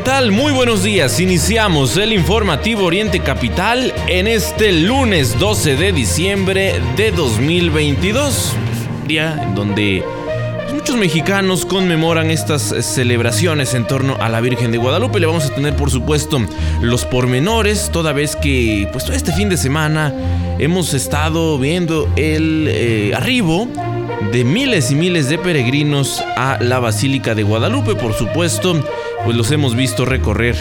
Hola, ¿qué tal? Muy buenos días. Iniciamos el informativo Oriente Capital en este lunes 12 de diciembre de 2022. Día en donde muchos mexicanos conmemoran estas celebraciones en torno a la Virgen de Guadalupe. Le vamos a tener, por supuesto, los pormenores, toda vez que, pues, todo este fin de semana hemos estado viendo el eh, arribo de miles y miles de peregrinos a la Basílica de Guadalupe, por supuesto, pues los hemos visto recorrer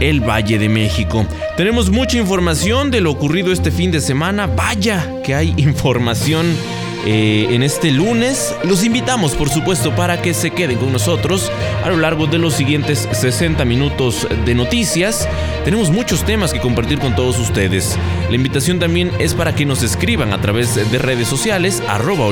el Valle de México. Tenemos mucha información de lo ocurrido este fin de semana, vaya que hay información eh, en este lunes. Los invitamos, por supuesto, para que se queden con nosotros a lo largo de los siguientes 60 minutos de noticias. Tenemos muchos temas que compartir con todos ustedes. La invitación también es para que nos escriban a través de redes sociales, arroba.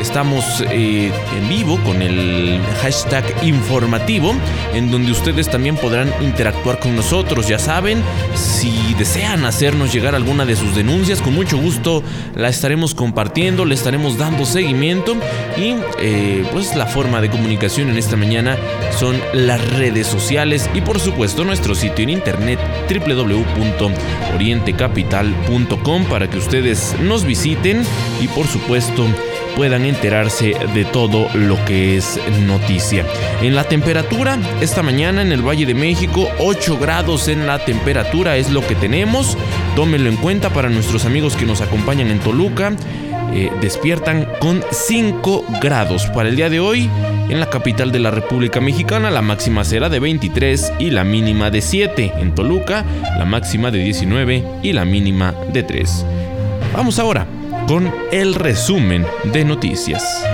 Estamos eh, en vivo con el hashtag informativo, en donde ustedes también podrán interactuar con nosotros. Ya saben, si desean hacernos llegar alguna de sus denuncias, con mucho gusto la estaremos compartiendo le estaremos dando seguimiento y eh, pues la forma de comunicación en esta mañana son las redes sociales y por supuesto nuestro sitio en internet www.orientecapital.com para que ustedes nos visiten y por supuesto puedan enterarse de todo lo que es noticia. En la temperatura, esta mañana en el Valle de México, 8 grados en la temperatura es lo que tenemos. Tómenlo en cuenta para nuestros amigos que nos acompañan en Toluca. Eh, despiertan con 5 grados. Para el día de hoy, en la capital de la República Mexicana, la máxima será de 23 y la mínima de 7. En Toluca, la máxima de 19 y la mínima de 3. Vamos ahora con el resumen de noticias.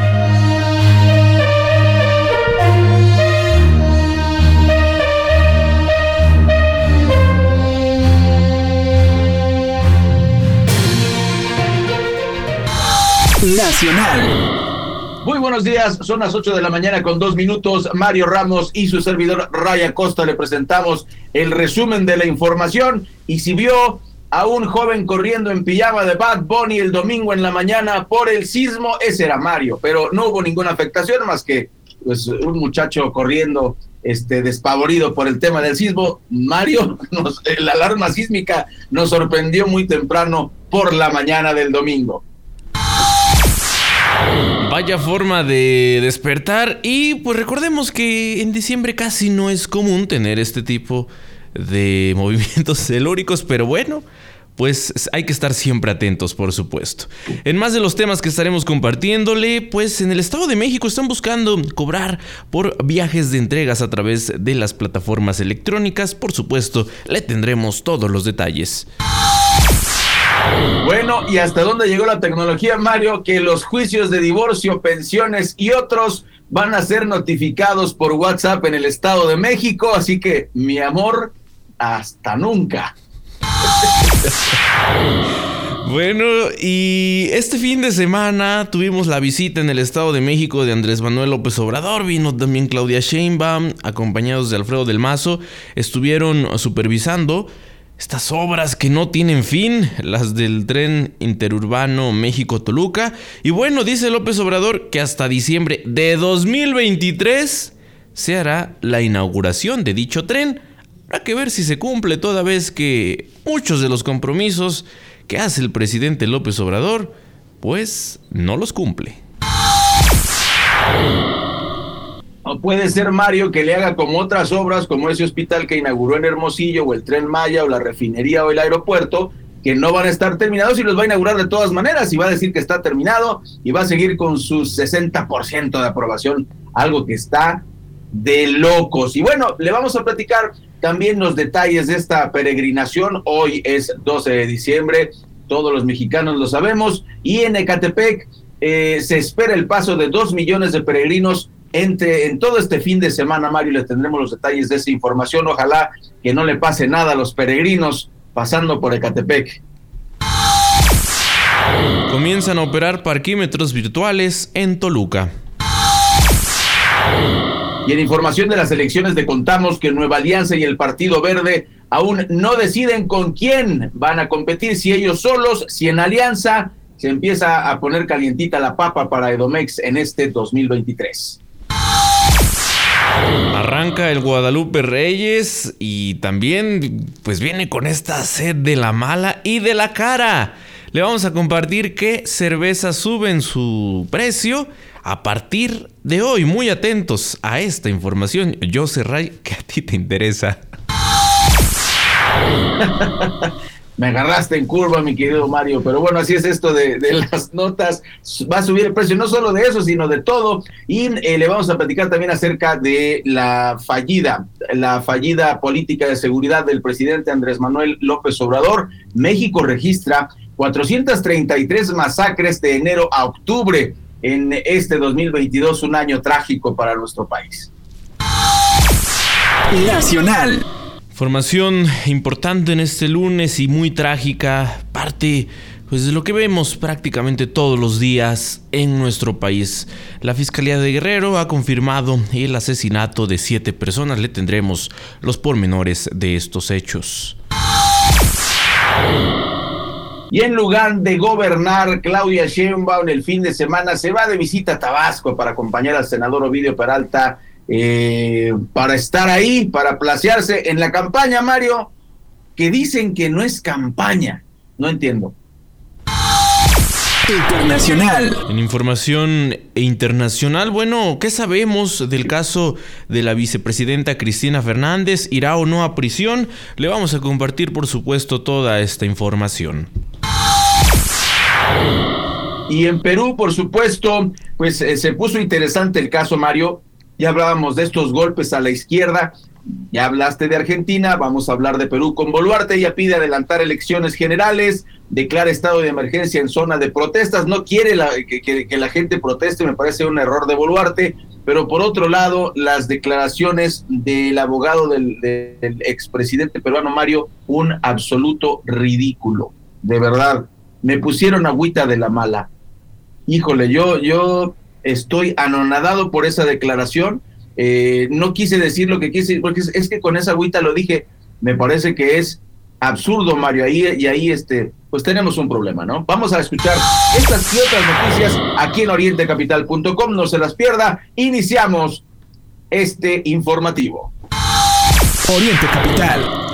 Nacional. Muy buenos días, son las 8 de la mañana con dos minutos. Mario Ramos y su servidor Raya Costa le presentamos el resumen de la información. Y si vio a un joven corriendo en pijama de Bad Bunny el domingo en la mañana por el sismo, ese era Mario, pero no hubo ninguna afectación más que pues un muchacho corriendo este despavorido por el tema del sismo. Mario, la alarma sísmica nos sorprendió muy temprano por la mañana del domingo. Vaya forma de despertar y pues recordemos que en diciembre casi no es común tener este tipo de movimientos telúricos, pero bueno, pues hay que estar siempre atentos, por supuesto. En más de los temas que estaremos compartiéndole, pues en el Estado de México están buscando cobrar por viajes de entregas a través de las plataformas electrónicas. Por supuesto, le tendremos todos los detalles. Bueno, ¿y hasta dónde llegó la tecnología, Mario? Que los juicios de divorcio, pensiones y otros van a ser notificados por WhatsApp en el Estado de México, así que, mi amor, hasta nunca. Bueno, y este fin de semana tuvimos la visita en el Estado de México de Andrés Manuel López Obrador, vino también Claudia Sheinbaum, acompañados de Alfredo del Mazo, estuvieron supervisando estas obras que no tienen fin, las del tren interurbano México-Toluca. Y bueno, dice López Obrador que hasta diciembre de 2023 se hará la inauguración de dicho tren. Habrá que ver si se cumple toda vez que muchos de los compromisos que hace el presidente López Obrador, pues no los cumple. Puede ser Mario que le haga como otras obras, como ese hospital que inauguró en Hermosillo, o el tren Maya, o la refinería, o el aeropuerto, que no van a estar terminados y los va a inaugurar de todas maneras y va a decir que está terminado y va a seguir con su 60% de aprobación, algo que está de locos. Y bueno, le vamos a platicar también los detalles de esta peregrinación. Hoy es 12 de diciembre, todos los mexicanos lo sabemos, y en Ecatepec eh, se espera el paso de dos millones de peregrinos entre, en todo este fin de semana, Mario, le tendremos los detalles de esa información. Ojalá que no le pase nada a los peregrinos pasando por Ecatepec. Comienzan a operar parquímetros virtuales en Toluca. Y en información de las elecciones le contamos que Nueva Alianza y el Partido Verde aún no deciden con quién van a competir, si ellos solos, si en alianza se empieza a poner calientita la papa para Edomex en este 2023. Arranca el Guadalupe Reyes y también pues viene con esta sed de la mala y de la cara. Le vamos a compartir qué cerveza en su precio a partir de hoy. Muy atentos a esta información. Yo Ray, que a ti te interesa. Me agarraste en curva, mi querido Mario, pero bueno, así es esto de, las notas. Va a subir el precio no solo de eso, sino de todo. Y eh, le vamos a platicar también acerca de la fallida, la fallida política de seguridad del presidente Andrés Manuel López Obrador. México registra 433 masacres de enero a octubre en este 2022, un año trágico para nuestro país. Nacional. Información importante en este lunes y muy trágica, parte pues de lo que vemos prácticamente todos los días en nuestro país. La Fiscalía de Guerrero ha confirmado el asesinato de siete personas. Le tendremos los pormenores de estos hechos. Y en lugar de gobernar, Claudia Sheinbaum el fin de semana se va de visita a Tabasco para acompañar al senador Ovidio Peralta eh, para estar ahí, para placearse en la campaña, Mario, que dicen que no es campaña. No entiendo. Internacional. En información internacional, bueno, ¿qué sabemos del caso de la vicepresidenta Cristina Fernández? ¿Irá o no a prisión? Le vamos a compartir, por supuesto, toda esta información. Y en Perú, por supuesto, pues eh, se puso interesante el caso, Mario, ya hablábamos de estos golpes a la izquierda, ya hablaste de Argentina, vamos a hablar de Perú con Boluarte, ella pide adelantar elecciones generales, declara estado de emergencia en zona de protestas, no quiere que, la gente proteste, me parece un error de Boluarte, pero por otro lado, las declaraciones del abogado del, del expresidente peruano Mario, un absoluto ridículo, de verdad, me pusieron agüita de la mala. Híjole, yo, yo estoy anonadado por esa declaración. Eh, no quise decir lo que quise, porque es, que con esa agüita lo dije, me parece que es absurdo, Mario, ahí, y ahí este, pues tenemos un problema, ¿no? Vamos a escuchar estas y otras noticias aquí en orientecapital.com, no se las pierda, iniciamos este informativo. Oriente Capital.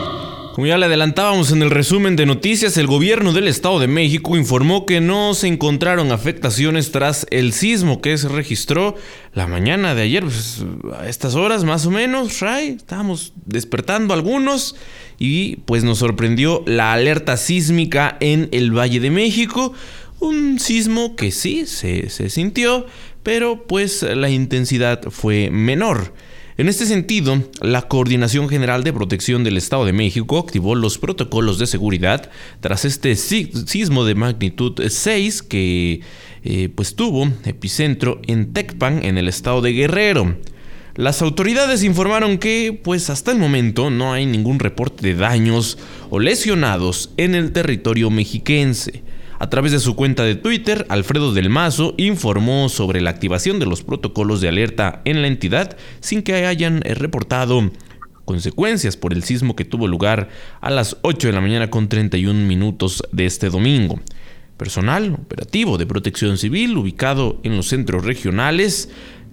Como ya le adelantábamos en el resumen de noticias, el gobierno del Estado de México informó que no se encontraron afectaciones tras el sismo que se registró la mañana de ayer, pues, a estas horas más o menos, Ray, estábamos despertando algunos y pues nos sorprendió la alerta sísmica en el Valle de México, un sismo que sí se, se sintió, pero pues la intensidad fue menor. En este sentido, la Coordinación General de Protección del Estado de México activó los protocolos de seguridad tras este sismo de magnitud 6 que eh, pues tuvo epicentro en Tecpan, en el estado de Guerrero. Las autoridades informaron que, pues hasta el momento, no hay ningún reporte de daños o lesionados en el territorio mexiquense. A través de su cuenta de Twitter, Alfredo del Mazo informó sobre la activación de los protocolos de alerta en la entidad sin que hayan eh, reportado consecuencias por el sismo que tuvo lugar a las 8 de la mañana con 31 minutos de este domingo. Personal operativo de protección civil ubicado en los centros regionales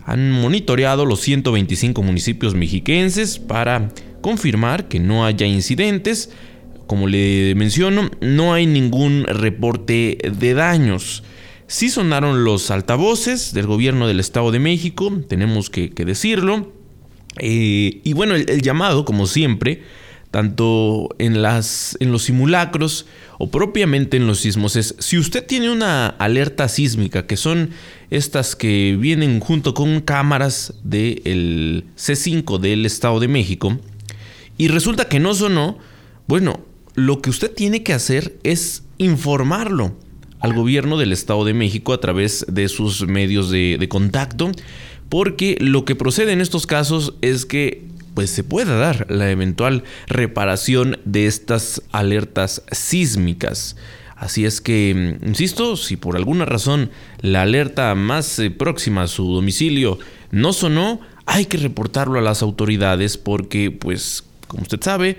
han monitoreado los 125 municipios mexiquenses para confirmar que no haya incidentes como le menciono, no hay ningún reporte de daños. Sí sonaron los altavoces del gobierno del Estado de México, tenemos que, decirlo. Eh, y bueno, el, llamado, como siempre, tanto en, las, en los simulacros o propiamente en los sismos, es si usted tiene una alerta sísmica, que son estas que vienen junto con cámaras del C5 del Estado de México, y resulta que no sonó, bueno, lo que usted tiene que hacer es informarlo al gobierno del Estado de México a través de sus medios de, contacto, porque lo que procede en estos casos es que pues se pueda dar la eventual reparación de estas alertas sísmicas. Así es que, insisto, si por alguna razón la alerta más eh, próxima a su domicilio no sonó, hay que reportarlo a las autoridades porque, pues, como usted sabe,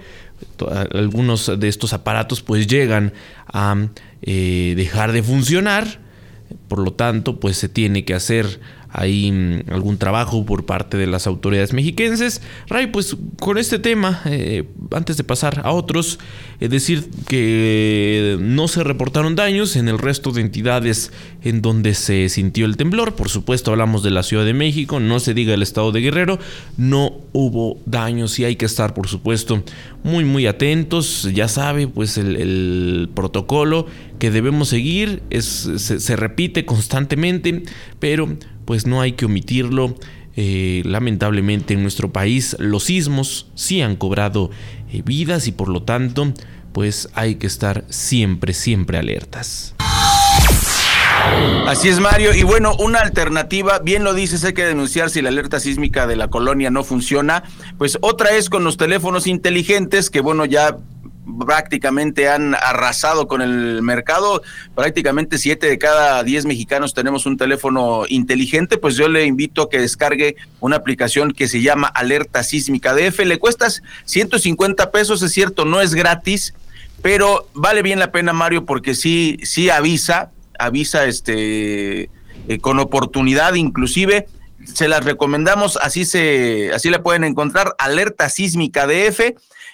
algunos de estos aparatos pues llegan a eh, dejar de funcionar. Por lo tanto, pues se tiene que hacer hay mm, algún trabajo por parte de las autoridades mexiquenses. Ray, pues con este tema, eh, antes de pasar a otros, es decir que no se reportaron daños en el resto de entidades en donde se sintió el temblor. Por supuesto, hablamos de la Ciudad de México, no se diga el estado de Guerrero, no hubo daños y hay que estar, por supuesto, muy, muy atentos. Ya sabe, pues el, protocolo que debemos seguir es, se repite constantemente, pero pues no hay que omitirlo. Eh, lamentablemente en nuestro país los sismos sí han cobrado eh, vidas y por lo tanto pues hay que estar siempre, siempre alertas. Así es, Mario. Y bueno, una alternativa, bien lo dices, hay que denunciar si la alerta sísmica de la colonia no funciona. Pues otra es con los teléfonos inteligentes, que bueno, ya prácticamente han arrasado con el mercado. Prácticamente siete de cada diez mexicanos tenemos un teléfono inteligente. Pues yo le invito a que descargue una aplicación que se llama Alerta Sísmica DF. Le cuestas 150 pesos, es cierto, no es gratis, pero vale bien la pena, Mario, porque sí, sí avisa, avisa este eh, con oportunidad, inclusive. Se las recomendamos, así se, así la pueden encontrar, Alerta Sísmica DF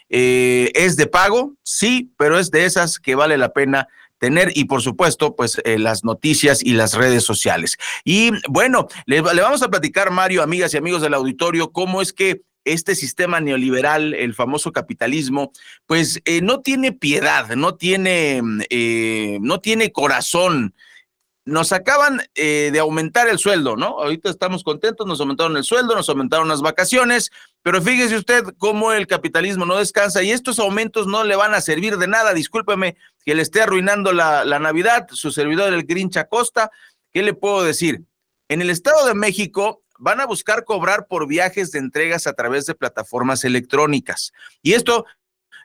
eh, ¿Es de pago? Sí, pero es de esas que vale la pena tener y por supuesto pues eh, las noticias y las redes sociales. Y bueno, le, vamos a platicar Mario, amigas y amigos del auditorio, cómo es que este sistema neoliberal, el famoso capitalismo, pues eh, no tiene piedad, no tiene, no tiene corazón, nos acaban eh, de aumentar el sueldo, ¿no? Ahorita estamos contentos, nos aumentaron el sueldo, nos aumentaron las vacaciones, pero fíjese usted cómo el capitalismo no descansa y estos aumentos no le van a servir de nada. Discúlpeme que le esté arruinando la, la Navidad, su servidor el Grinch Acosta. ¿Qué le puedo decir? En el Estado de México van a buscar cobrar por viajes de entregas a través de plataformas electrónicas. Y esto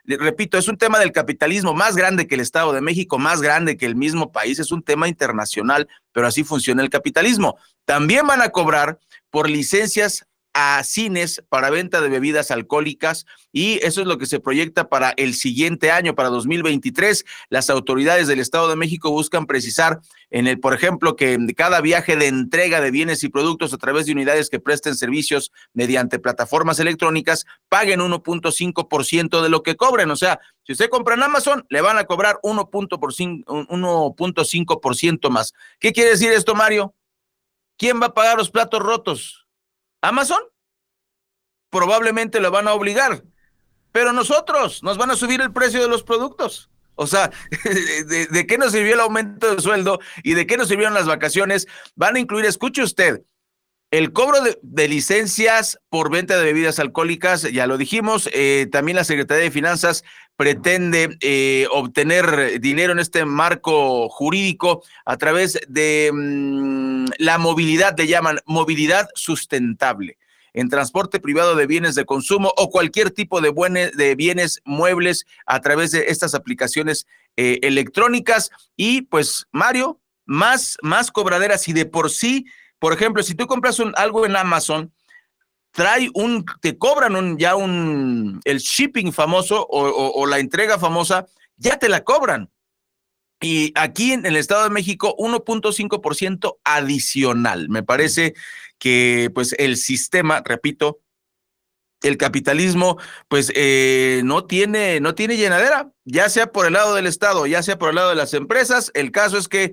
repito, es un tema del capitalismo más grande que el Estado de México, más grande que el mismo país, es un tema internacional, pero así funciona el capitalismo. También van a cobrar por licencias a cines para venta de bebidas alcohólicas y eso es lo que se proyecta para el siguiente año, para 2023. Las autoridades del Estado de México buscan precisar en el, por ejemplo, que cada viaje de entrega de bienes y productos a través de unidades que presten servicios mediante plataformas electrónicas paguen 1.5% de lo que cobren. O sea, si usted compra en Amazon, le van a cobrar 1.5% más. ¿Qué quiere decir esto, Mario? ¿Quién va a pagar los platos rotos? Amazon probablemente lo van a obligar, pero nosotros nos van a subir el precio de los productos. O sea, de, qué nos sirvió el aumento de sueldo y de qué nos sirvieron las vacaciones? Van a incluir, escuche usted, el cobro de, licencias por venta de bebidas alcohólicas, ya lo dijimos, eh, también la Secretaría de Finanzas pretende eh, obtener dinero en este marco jurídico a través de mm, la movilidad, le llaman movilidad sustentable en transporte privado de bienes de consumo o cualquier tipo de, de bienes muebles a través de estas aplicaciones eh, electrónicas. Y pues, Mario, más, más cobraderas y de por sí, por ejemplo, si tú compras un, algo en Amazon, trae un, te cobran un, ya un, el shipping famoso o, la entrega famosa, ya te la cobran. Y aquí en el Estado de México, 1.5% adicional. Me parece que pues el sistema, repito, el capitalismo pues eh, no tiene no tiene llenadera, ya sea por el lado del Estado, ya sea por el lado de las empresas. El caso es que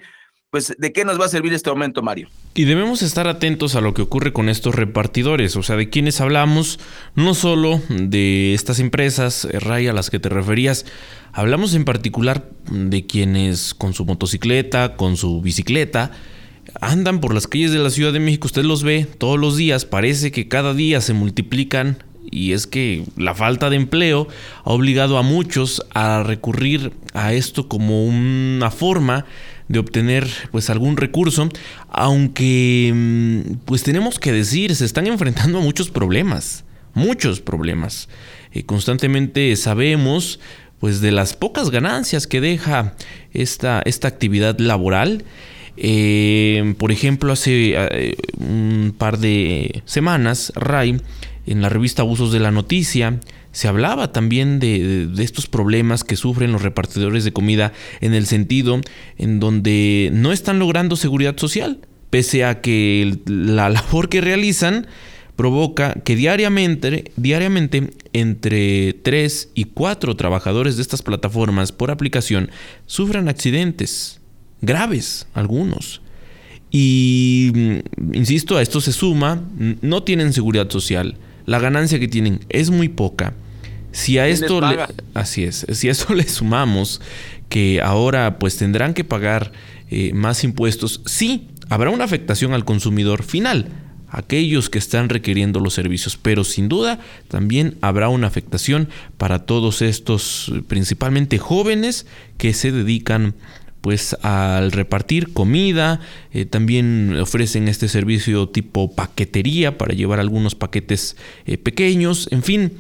pues ¿de qué nos va a servir este aumento, Mario? Y debemos estar atentos a lo que ocurre con estos repartidores, o sea, de quienes hablamos, no solo de estas empresas, eh, Ray, a las que te referías, hablamos en particular de quienes con su motocicleta, con su bicicleta, andan por las calles de la Ciudad de México, usted los ve todos los días, parece que cada día se multiplican y es que la falta de empleo ha obligado a muchos a recurrir a esto como una forma de obtener pues algún recurso, aunque mm, pues tenemos que decir, se están enfrentando a muchos problemas, muchos problemas. Eh, constantemente sabemos pues de las pocas ganancias que deja esta, esta actividad laboral. Eh, por ejemplo, hace eh, un par de semanas, Ray, en la revista Abusos de la Noticia, se hablaba también de, estos problemas que sufren los repartidores de comida en el sentido en donde no están logrando seguridad social. pese a que la labor que realizan provoca que diariamente, diariamente entre 3 y 4 trabajadores de estas plataformas por aplicación sufran accidentes graves, algunos. Y, mm, insisto, a esto se suma, no tienen seguridad social, la ganancia que tienen es muy poca. Si a esto le, así es, si a esto le sumamos que ahora pues tendrán que pagar eh, más impuestos, sí, habrá una afectación al consumidor final, aquellos que están requiriendo los servicios, pero sin duda también habrá una afectación para todos estos, principalmente jóvenes, que se dedican pues al repartir comida, eh, también ofrecen este servicio tipo paquetería para llevar algunos paquetes eh, pequeños, en fin,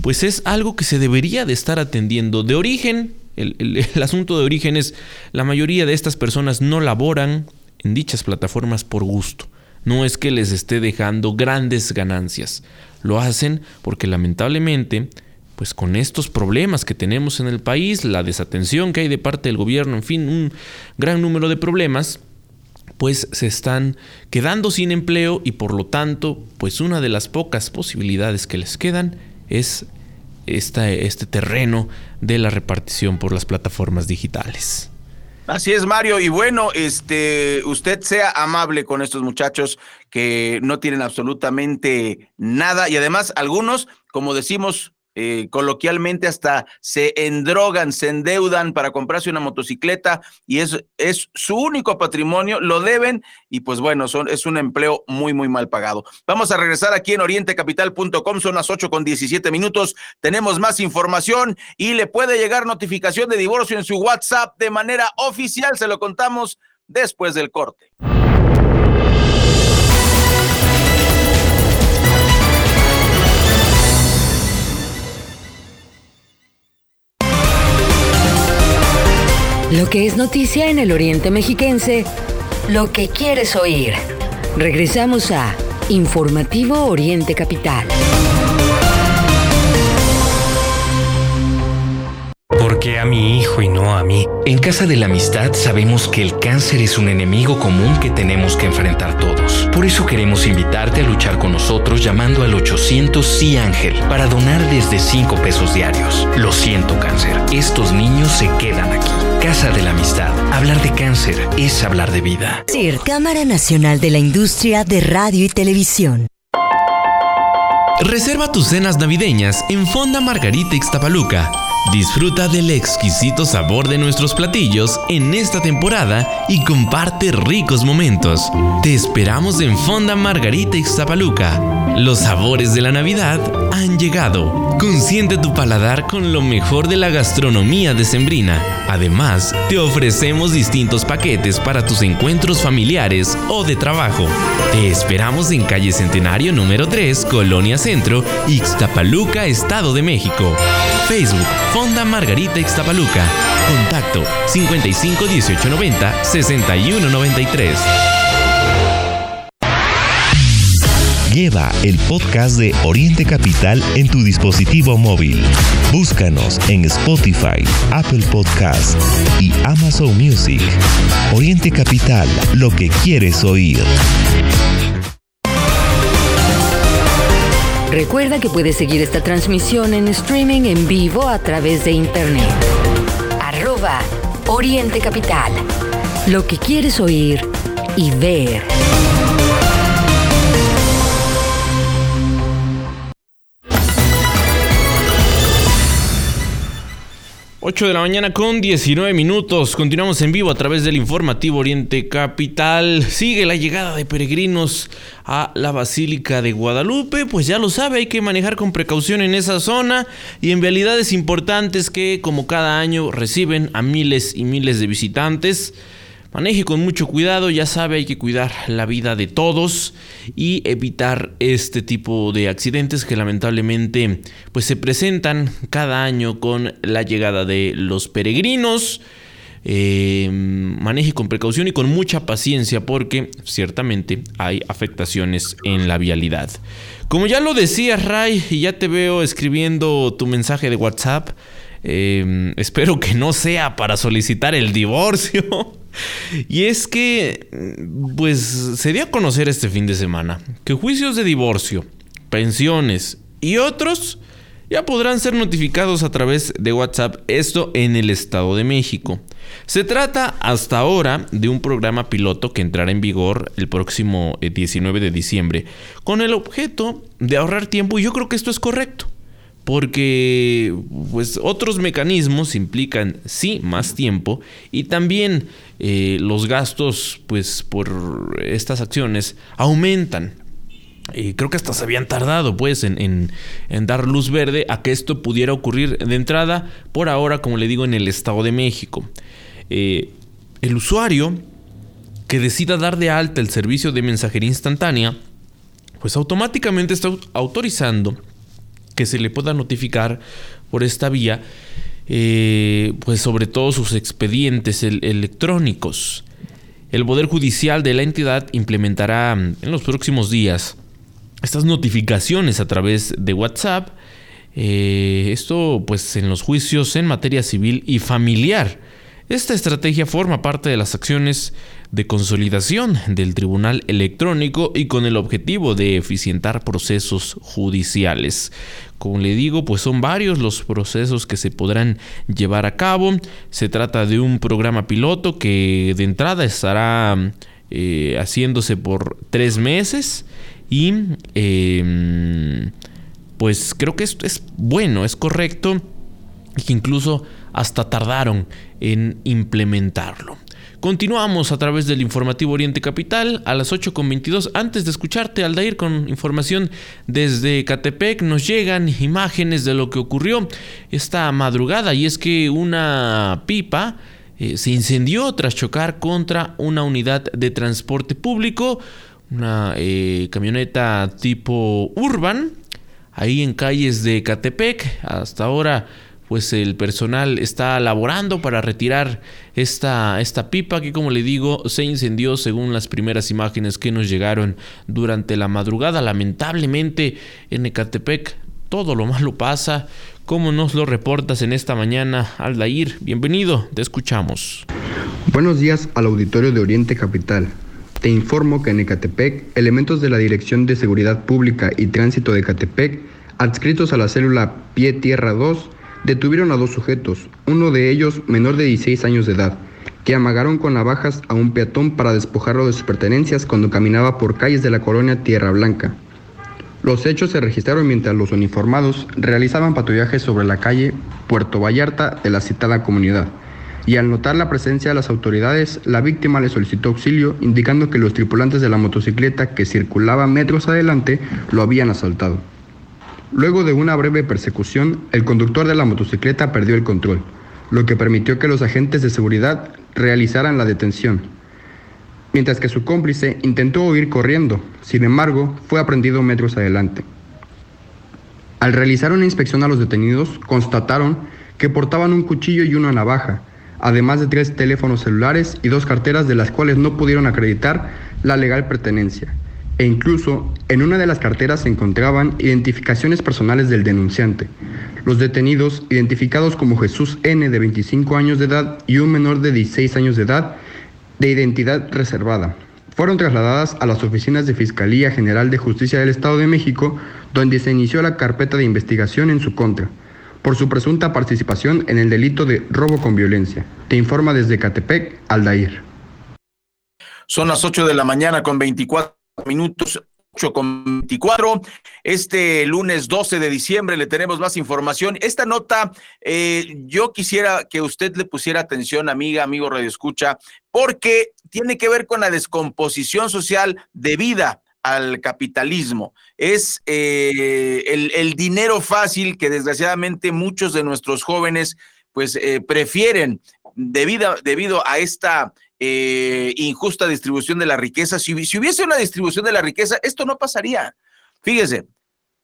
pues es algo que se debería de estar atendiendo. De origen, el, el asunto de origen es, la mayoría de estas personas no laboran en dichas plataformas por gusto no es que les esté dejando grandes ganancias. Lo hacen porque lamentablemente, pues con estos problemas que tenemos en el país, la desatención que hay de parte del gobierno, en fin, un gran número de problemas, pues se están quedando sin empleo y por lo tanto, pues una de las pocas posibilidades que les quedan es este terreno de la repartición por las plataformas digitales. Así es, Mario. Y bueno, este, usted sea amable con estos muchachos que no tienen absolutamente nada y además algunos, como decimos eh, coloquialmente hasta se endrogan, se endeudan para comprarse una motocicleta y es, es su único patrimonio, lo deben y pues bueno, son, es un empleo muy, muy mal pagado. Vamos a regresar aquí en orientecapital.com, son las 8 con 17 minutos, tenemos más información y le puede llegar notificación de divorcio en su WhatsApp de manera oficial, se lo contamos después del corte. Lo que es noticia en el Oriente Mexiquense, lo que quieres oír. Regresamos a Informativo Oriente Capital. ¿Por qué a mi hijo y no a mí? En Casa de la Amistad sabemos que el cáncer es un enemigo común que tenemos que enfrentar todos. Por eso queremos invitarte a luchar con nosotros llamando al 800 Sí Ángel para donar desde 5 pesos diarios. Lo siento cáncer, estos niños se quedan aquí. Casa de la Amistad. Hablar de cáncer es hablar de vida. CIR, Cámara Nacional de la Industria de Radio y Televisión. Reserva tus cenas navideñas en Fonda Margarita Ixtapaluca. Disfruta del exquisito sabor de nuestros platillos en esta temporada y comparte ricos momentos. Te esperamos en Fonda Margarita Ixtapaluca. Los sabores de la Navidad han llegado. Consiente tu paladar con lo mejor de la gastronomía decembrina. Además, te ofrecemos distintos paquetes para tus encuentros familiares o de trabajo. Te esperamos en calle Centenario número 3, Colonia Centro, Ixtapaluca, Estado de México. Facebook, Fonda Margarita Ixtapaluca. Contacto 55 18 90 Lleva el podcast de Oriente Capital en tu dispositivo móvil. Búscanos en Spotify, Apple Podcast y Amazon Music. Oriente Capital, lo que quieres oír. Recuerda que puedes seguir esta transmisión en streaming en vivo a través de internet. Arroba Oriente Capital. Lo que quieres oír y ver. 8 de la mañana con 19 minutos. Continuamos en vivo a través del informativo Oriente Capital. Sigue la llegada de peregrinos a la Basílica de Guadalupe. Pues ya lo sabe, hay que manejar con precaución en esa zona y en vialidades importantes que como cada año reciben a miles y miles de visitantes. Maneje con mucho cuidado, ya sabe, hay que cuidar la vida de todos y evitar este tipo de accidentes que lamentablemente pues se presentan cada año con la llegada de los peregrinos. Eh, maneje con precaución y con mucha paciencia porque ciertamente hay afectaciones en la vialidad. Como ya lo decía Ray y ya te veo escribiendo tu mensaje de WhatsApp, eh, espero que no sea para solicitar el divorcio. Y es que, pues, se dio a conocer este fin de semana que juicios de divorcio, pensiones y otros ya podrán ser notificados a través de WhatsApp, esto en el Estado de México. Se trata hasta ahora de un programa piloto que entrará en vigor el próximo 19 eh, de diciembre, con el objeto de ahorrar tiempo y yo creo que esto es correcto. Porque pues, otros mecanismos implican sí más tiempo y también eh, los gastos pues, por estas acciones aumentan creo que hasta se habían tardado pues en, dar luz verde a que esto pudiera ocurrir de entrada por ahora, como le digo, en el Estado de México. Eh, el usuario que decida dar de alta el servicio de mensajería instantánea, pues automáticamente está autorizando que se le pueda notificar por esta vía, eh, pues sobre todo sus expedientes electrónicos. El Poder Judicial de la entidad implementará en los próximos días estas notificaciones a través de WhatsApp. Eh, esto pues en los juicios en materia civil y familiar. Esta estrategia forma parte de las acciones de consolidación del Tribunal Electrónico y con el objetivo de eficientar procesos judiciales. Como le digo, pues son varios los procesos que se podrán llevar a cabo. Se trata de un programa piloto que de entrada estará eh, haciéndose por tres meses y em, pues creo que esto es bueno, es correcto y que incluso hasta tardaron en implementarlo. Continuamos a través del informativo Oriente Capital a las 8.22. Antes de escucharte, Aldair, con información desde Catepec, nos llegan imágenes de lo que ocurrió esta madrugada y es que una pipa eh, se incendió tras chocar contra una unidad de transporte público una eh, camioneta tipo urban, ahí en calles de Catepec. Hasta ahora, pues el personal está laborando para retirar esta, esta pipa que, como le digo, se incendió según las primeras imágenes que nos llegaron durante la madrugada. Lamentablemente, en Ecatepec todo lo malo pasa. ¿Cómo nos lo reportas en esta mañana, Aldair? Bienvenido, te escuchamos. Buenos días al auditorio de Oriente Capital. Te informo que en Ecatepec, elementos de la Dirección de Seguridad Pública y Tránsito de Ecatepec, adscritos a la célula Pie Tierra 2, detuvieron a dos sujetos, uno de ellos menor de 16 años de edad, que amagaron con navajas a un peatón para despojarlo de sus pertenencias cuando caminaba por calles de la colonia Tierra Blanca. Los hechos se registraron mientras los uniformados realizaban patrullaje sobre la calle Puerto Vallarta de la citada comunidad y al notar la presencia de las autoridades, la víctima le solicitó auxilio, indicando que los tripulantes de la motocicleta que circulaba metros adelante lo habían asaltado. Luego de una breve persecución, el conductor de la motocicleta perdió el control, lo que permitió que los agentes de seguridad realizaran la detención, mientras que su cómplice intentó huir corriendo, sin embargo, fue aprendido metros adelante. Al realizar una inspección a los detenidos, constataron que portaban un cuchillo y una navaja, además de tres teléfonos celulares y dos carteras de las cuales no pudieron acreditar la legal pertenencia. E incluso en una de las carteras se encontraban identificaciones personales del denunciante. Los detenidos, identificados como Jesús N de 25 años de edad y un menor de 16 años de edad, de identidad reservada, fueron trasladadas a las oficinas de Fiscalía General de Justicia del Estado de México, donde se inició la carpeta de investigación en su contra por su presunta participación en el delito de robo con violencia. Te informa desde Catepec, Aldair. Son las 8 de la mañana con 24 minutos. 8 con 24. Este lunes 12 de diciembre le tenemos más información. Esta nota, eh, yo quisiera que usted le pusiera atención, amiga, amigo Radio Escucha, porque tiene que ver con la descomposición social de vida al capitalismo, es eh, el, dinero fácil que desgraciadamente muchos de nuestros jóvenes pues eh, prefieren debido, debido a esta eh, injusta distribución de la riqueza. Si, hubiese una distribución de la riqueza, esto no pasaría. Fíjese,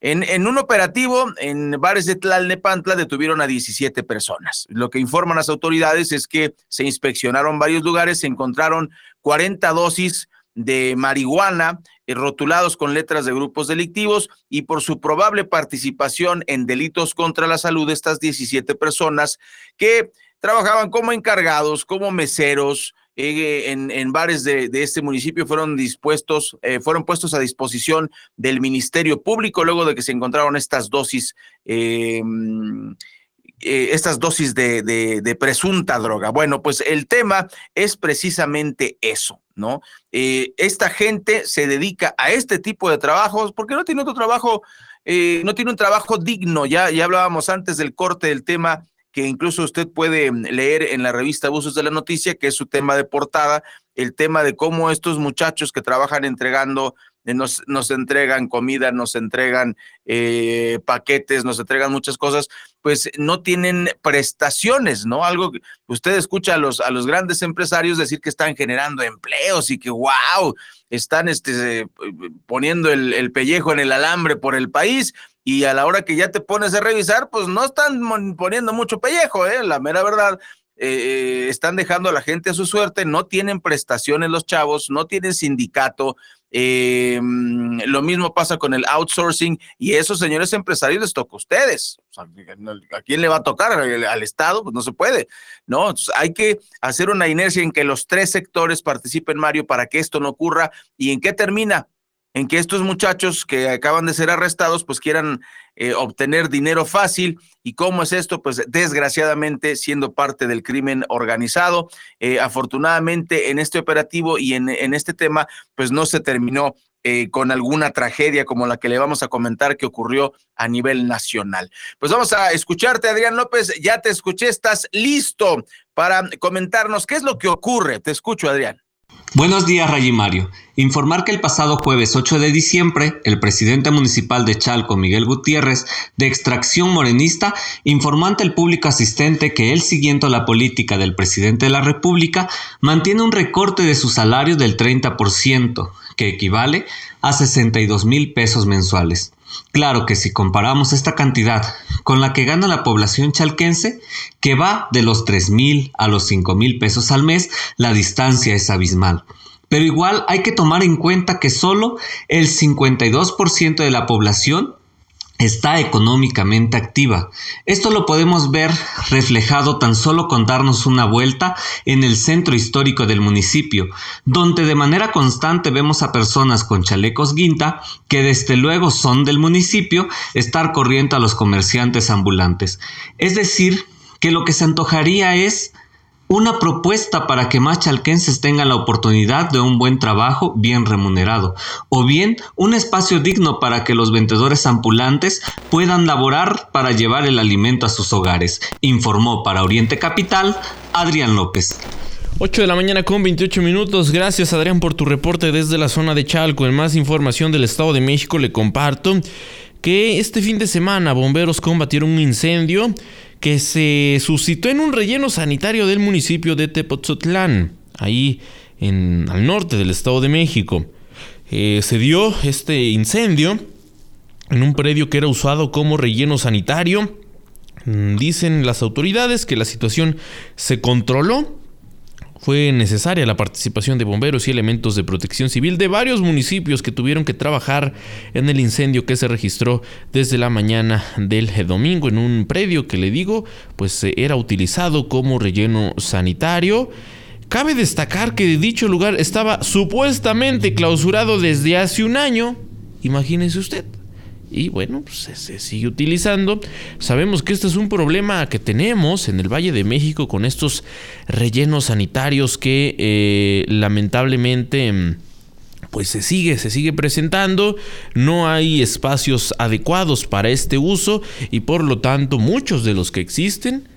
en, un operativo en bares de Tlalnepantla detuvieron a 17 personas. Lo que informan las autoridades es que se inspeccionaron varios lugares, se encontraron 40 dosis de marihuana eh, rotulados con letras de grupos delictivos y por su probable participación en delitos contra la salud estas 17 personas que trabajaban como encargados, como meseros, eh, en, bares de, este municipio fueron dispuestos, eh, fueron puestos a disposición del Ministerio Público luego de que se encontraron estas dosis. Em, estas dosis de, de, presunta droga. Bueno, pues el tema es precisamente eso, ¿no? esta gente se dedica a este tipo de trabajos porque no tiene otro trabajo, no tiene un trabajo digno. Ya, ya hablábamos antes del corte del tema que incluso usted puede mm, leer en la revista Abusos de la Noticia, que es su tema de portada, el tema de cómo estos muchachos que trabajan entregando, nos, nos entregan comida, nos entregan eh, paquetes, nos entregan muchas cosas, pues no tienen prestaciones, ¿no? Algo que usted escucha a los, a los grandes empresarios decir que están generando empleos y que, wow, están este, poniendo el, el pellejo en el alambre por el país y a la hora que ya te pones a revisar, pues no están poniendo mucho pellejo, ¿eh? La mera verdad. Eh, eh, están dejando a la gente a su suerte, no tienen prestaciones los chavos, no tienen sindicato. Eh, lo mismo pasa con el outsourcing y esos señores empresarios les toca a ustedes. ¿A quién le va a tocar? ¿Al, Estado? Pues no se puede, ¿no? Hay que hacer una inercia en que los tres sectores participen, Mario, para que esto no ocurra. ¿Y en qué termina? En que estos muchachos que acaban de ser arrestados pues quieran eh, obtener dinero fácil. ¿Y cómo es esto? Pues desgraciadamente siendo parte del crimen organizado. Eh, afortunadamente en este operativo y en, este tema pues no se terminó eh, con alguna tragedia como la que le vamos a comentar que ocurrió a nivel nacional. Pues vamos a escucharte, Adrián López. Ya te escuché, estás listo para comentarnos qué es lo que ocurre. Te escucho, Adrián. Buenos días, Rayi Mario. Informar que el pasado jueves 8 de diciembre, el presidente municipal de Chalco, Miguel Gutiérrez, de extracción morenista, informó ante el público asistente que él, siguiendo la política del presidente de la República, mantiene un recorte de su salario del 30%, que equivale a 62 mil pesos mensuales. Claro que si comparamos esta cantidad con la que gana la población chalquense, que va de los 3 mil a los 5 mil pesos al mes, la distancia es abismal. Pero igual hay que tomar en cuenta que solo el 52% de la población está económicamente activa. Esto lo podemos ver reflejado tan solo con darnos una vuelta en el centro histórico del municipio, donde de manera constante vemos a personas con chalecos guinta que desde luego son del municipio estar corriendo a los comerciantes ambulantes. Es decir, que lo que se antojaría es una propuesta para que más chalquenses tengan la oportunidad de un buen trabajo bien remunerado, o bien un espacio digno para que los vendedores ambulantes puedan laborar para llevar el alimento a sus hogares, informó para Oriente Capital Adrián López. 8 de la mañana con 28 minutos. Gracias Adrián por tu reporte desde la zona de Chalco. En más información del Estado de México le comparto que este fin de semana bomberos combatieron un incendio que se suscitó en un relleno sanitario del municipio de Tepoztlán, ahí en, al norte del Estado de México. Eh, se dio este incendio en un predio que era usado como relleno sanitario. Mm, dicen las autoridades que la situación se controló fue necesaria la participación de bomberos y elementos de protección civil de varios municipios que tuvieron que trabajar en el incendio que se registró desde la mañana del domingo en un predio que le digo, pues eh, era utilizado como relleno sanitario. Cabe destacar que dicho lugar estaba supuestamente clausurado desde hace un año. Imagínese usted y bueno, pues se, sigue utilizando. Sabemos que este es un problema que tenemos en el Valle de México con estos rellenos sanitarios que eh, lamentablemente mm, pues se sigue, se sigue presentando, no hay espacios adecuados para este uso y por lo tanto muchos de los que existen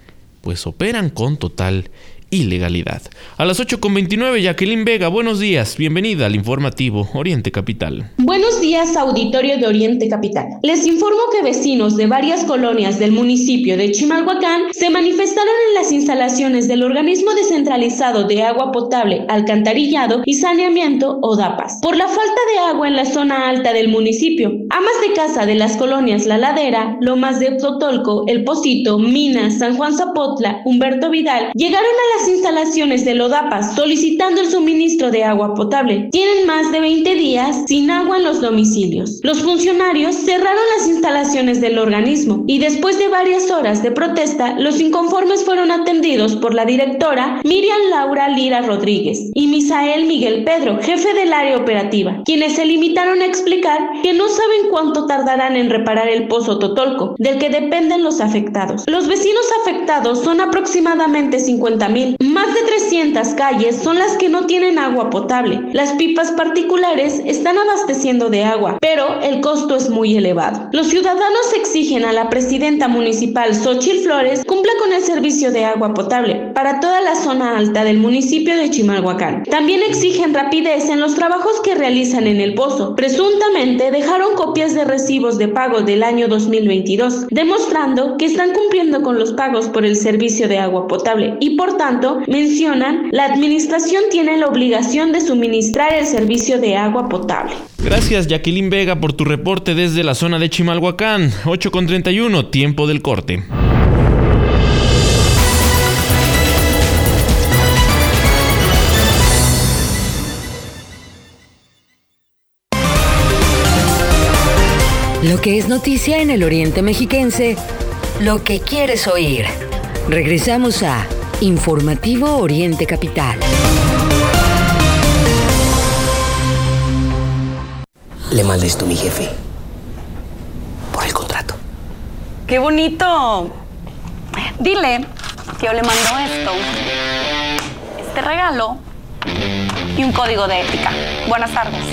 pues operan con total ilegalidad. A las 8.29, Jacqueline Vega, buenos días, bienvenida al informativo Oriente Capital. Buenos días, auditorio de Oriente Capital. Les informo que vecinos de varias colonias del municipio de Chimalhuacán se manifestaron en las instalaciones del Organismo Descentralizado de Agua Potable, Alcantarillado y Saneamiento, ODAPAS, por la falta de agua en la zona alta del municipio. Amas de casa de las colonias La Ladera, Lomas de Totolco, El Pocito, Minas, San Juan Zapotla, Humberto Vidal, llegaron a las las instalaciones de Lodapa solicitando el suministro de agua potable. Tienen más de 20 días sin agua en los domicilios. Los funcionarios cerraron las instalaciones del organismo y después de varias horas de protesta, los inconformes fueron atendidos por la directora Miriam Laura Lira Rodríguez y Misael Miguel Pedro, jefe del área operativa, quienes se limitaron a explicar que no saben cuánto tardarán en reparar el pozo Totolco, del que dependen los afectados. Los vecinos afectados son aproximadamente 50 mil. Más de 300 calles son las que no tienen agua potable. Las pipas particulares están abasteciendo de agua, pero el costo es muy elevado. Los ciudadanos exigen a la presidenta municipal Xochil Flores cumpla con el servicio de agua potable para toda la zona alta del municipio de Chimalhuacán. También exigen rapidez en los trabajos que realizan en el pozo. Presuntamente dejaron copias de recibos de pago del año 2022, demostrando que están cumpliendo con los pagos por el servicio de agua potable y por tanto mencionan la administración tiene la obligación de suministrar el servicio de agua potable. Gracias Jacqueline Vega por tu reporte desde la zona de Chimalhuacán, 8.31, tiempo del corte. Lo que es noticia en el Oriente Mexiquense, lo que quieres oír. Regresamos a Informativo Oriente Capital. Le mandé esto a mi jefe. Por el contrato. ¡Qué bonito! Dile que yo le mando esto, este regalo y un código de ética. Buenas tardes.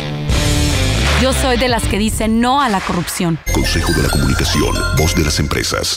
Yo soy de las que dicen no a la corrupción. Consejo de la Comunicación, voz de las empresas.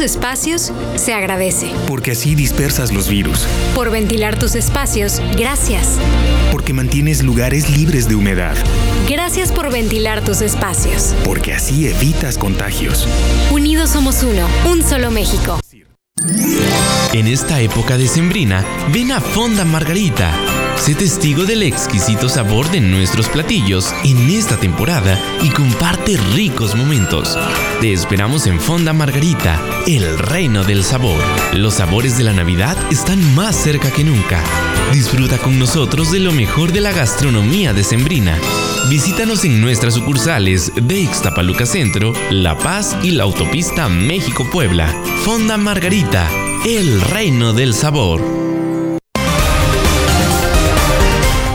Espacios se agradece. Porque así dispersas los virus. Por ventilar tus espacios, gracias. Porque mantienes lugares libres de humedad. Gracias por ventilar tus espacios. Porque así evitas contagios. Unidos somos uno, un solo México. En esta época decembrina, ven a Fonda Margarita. Sé testigo del exquisito sabor de nuestros platillos en esta temporada y comparte ricos momentos. Te esperamos en Fonda Margarita, el reino del sabor. Los sabores de la Navidad están más cerca que nunca. Disfruta con nosotros de lo mejor de la gastronomía decembrina. Visítanos en nuestras sucursales de Ixtapaluca Centro, La Paz y la autopista México-Puebla. Fonda Margarita, el reino del sabor.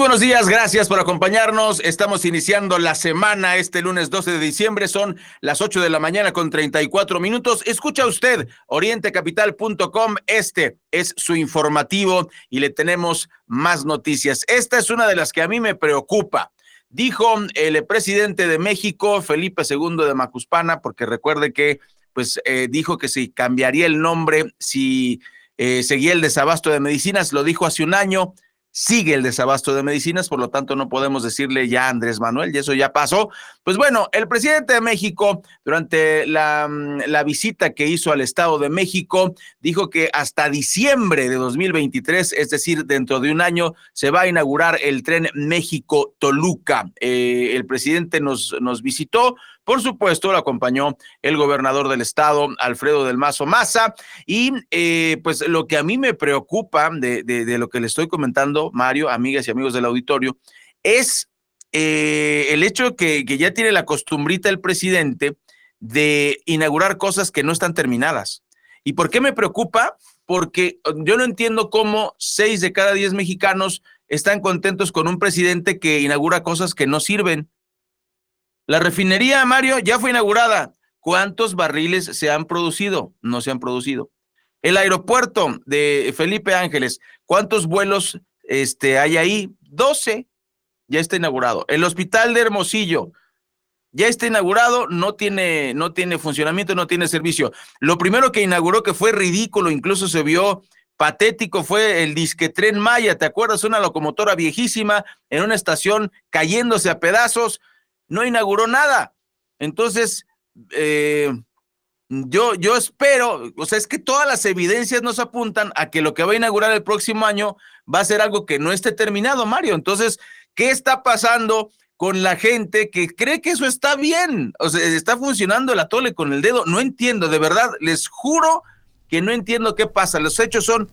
Buenos días, gracias por acompañarnos. Estamos iniciando la semana este lunes 12 de diciembre, son las 8 de la mañana con 34 minutos. Escucha usted orientecapital.com, este es su informativo y le tenemos más noticias. Esta es una de las que a mí me preocupa. Dijo el presidente de México, Felipe II de Macuspana, porque recuerde que pues eh, dijo que si cambiaría el nombre si eh, seguía el desabasto de medicinas, lo dijo hace un año sigue el desabasto de medicinas, por lo tanto no podemos decirle ya Andrés Manuel, y eso ya pasó. Pues bueno, el presidente de México, durante la, mm, la, visita que hizo al Estado de México, dijo que hasta diciembre de 2023, es decir, dentro de un año, se va a inaugurar el tren México-Toluca. Eh, el presidente nos, nos visitó, por supuesto, lo acompañó el gobernador del estado, Alfredo del Mazo Maza, y eh, pues lo que a mí me preocupa de, de, de, lo que le estoy comentando, Mario, amigas y amigos del auditorio, es eh, el hecho que, que ya tiene la costumbrita el presidente de inaugurar cosas que no están terminadas. ¿Y por qué me preocupa? porque yo no entiendo cómo seis de cada diez mexicanos están contentos con un presidente que inaugura cosas que no sirven. La refinería, Mario, ya fue inaugurada. ¿Cuántos barriles se han producido? No se han producido. El aeropuerto de Felipe Ángeles, ¿cuántos vuelos este, hay ahí? 12. Ya está inaugurado. El hospital de Hermosillo, ya está inaugurado, no tiene, no tiene funcionamiento, no tiene servicio. Lo primero que inauguró que fue ridículo, incluso se vio patético, fue el disque tren Maya, ¿te acuerdas? Una locomotora viejísima en una estación cayéndose a pedazos, no inauguró nada. Entonces, eh, yo, yo espero, o sea, es que todas las evidencias nos apuntan a que lo que va a inaugurar el próximo año va a ser algo que no esté terminado, Mario. Entonces, ¿qué está pasando con la gente que cree que eso está bien? O sea, está funcionando el atole con el dedo. No entiendo, de verdad, les juro que no entiendo qué pasa. Los hechos son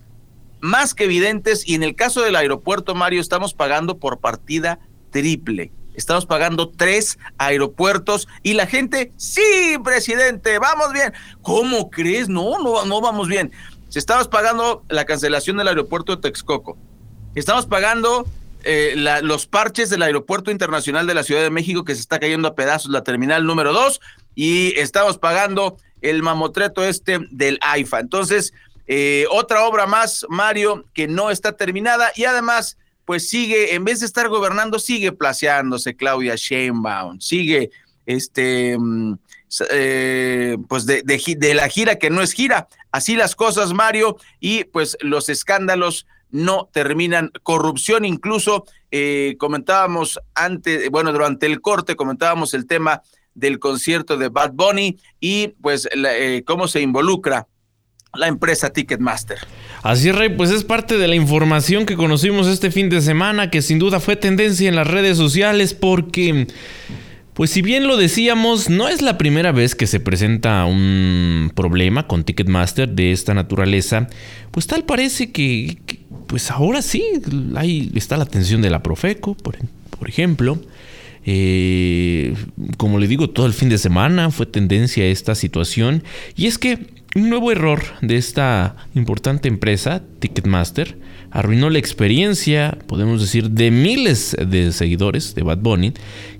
más que evidentes y en el caso del aeropuerto, Mario, estamos pagando por partida triple estamos pagando tres aeropuertos y la gente, sí, presidente, vamos bien. ¿Cómo crees? No, no, no vamos bien. Estamos pagando la cancelación del aeropuerto de Texcoco, estamos pagando eh, los parches del aeropuerto internacional de la Ciudad de México que se está cayendo a pedazos, la terminal número dos, y estamos pagando el mamotreto este del AIFA. Entonces, eh, otra obra más, Mario, que no está terminada y además pues sigue, en vez de estar gobernando, sigue placeándose Claudia Sheinbaum, sigue este, mm, eh, pues de, de, la gira que no es gira. Así las cosas, Mario, y pues los escándalos no terminan. Corrupción incluso, eh, comentábamos antes, bueno, durante el corte comentábamos el tema del concierto de Bad Bunny y pues eh, cómo se involucra la empresa Ticketmaster. Así, Rey, pues es parte de la información que conocimos este fin de semana, que sin duda fue tendencia en las redes sociales, porque, pues si bien lo decíamos, no es la primera vez que se presenta un problema con Ticketmaster de esta naturaleza, pues tal parece que, pues ahora sí, ahí está la atención de la Profeco, por, ejemplo. Eh, como le digo, todo el fin de semana fue tendencia esta situación. Y es que un nuevo error de esta importante empresa, Ticketmaster, arruinó la experiencia, podemos decir, de miles de seguidores de Bad Bunny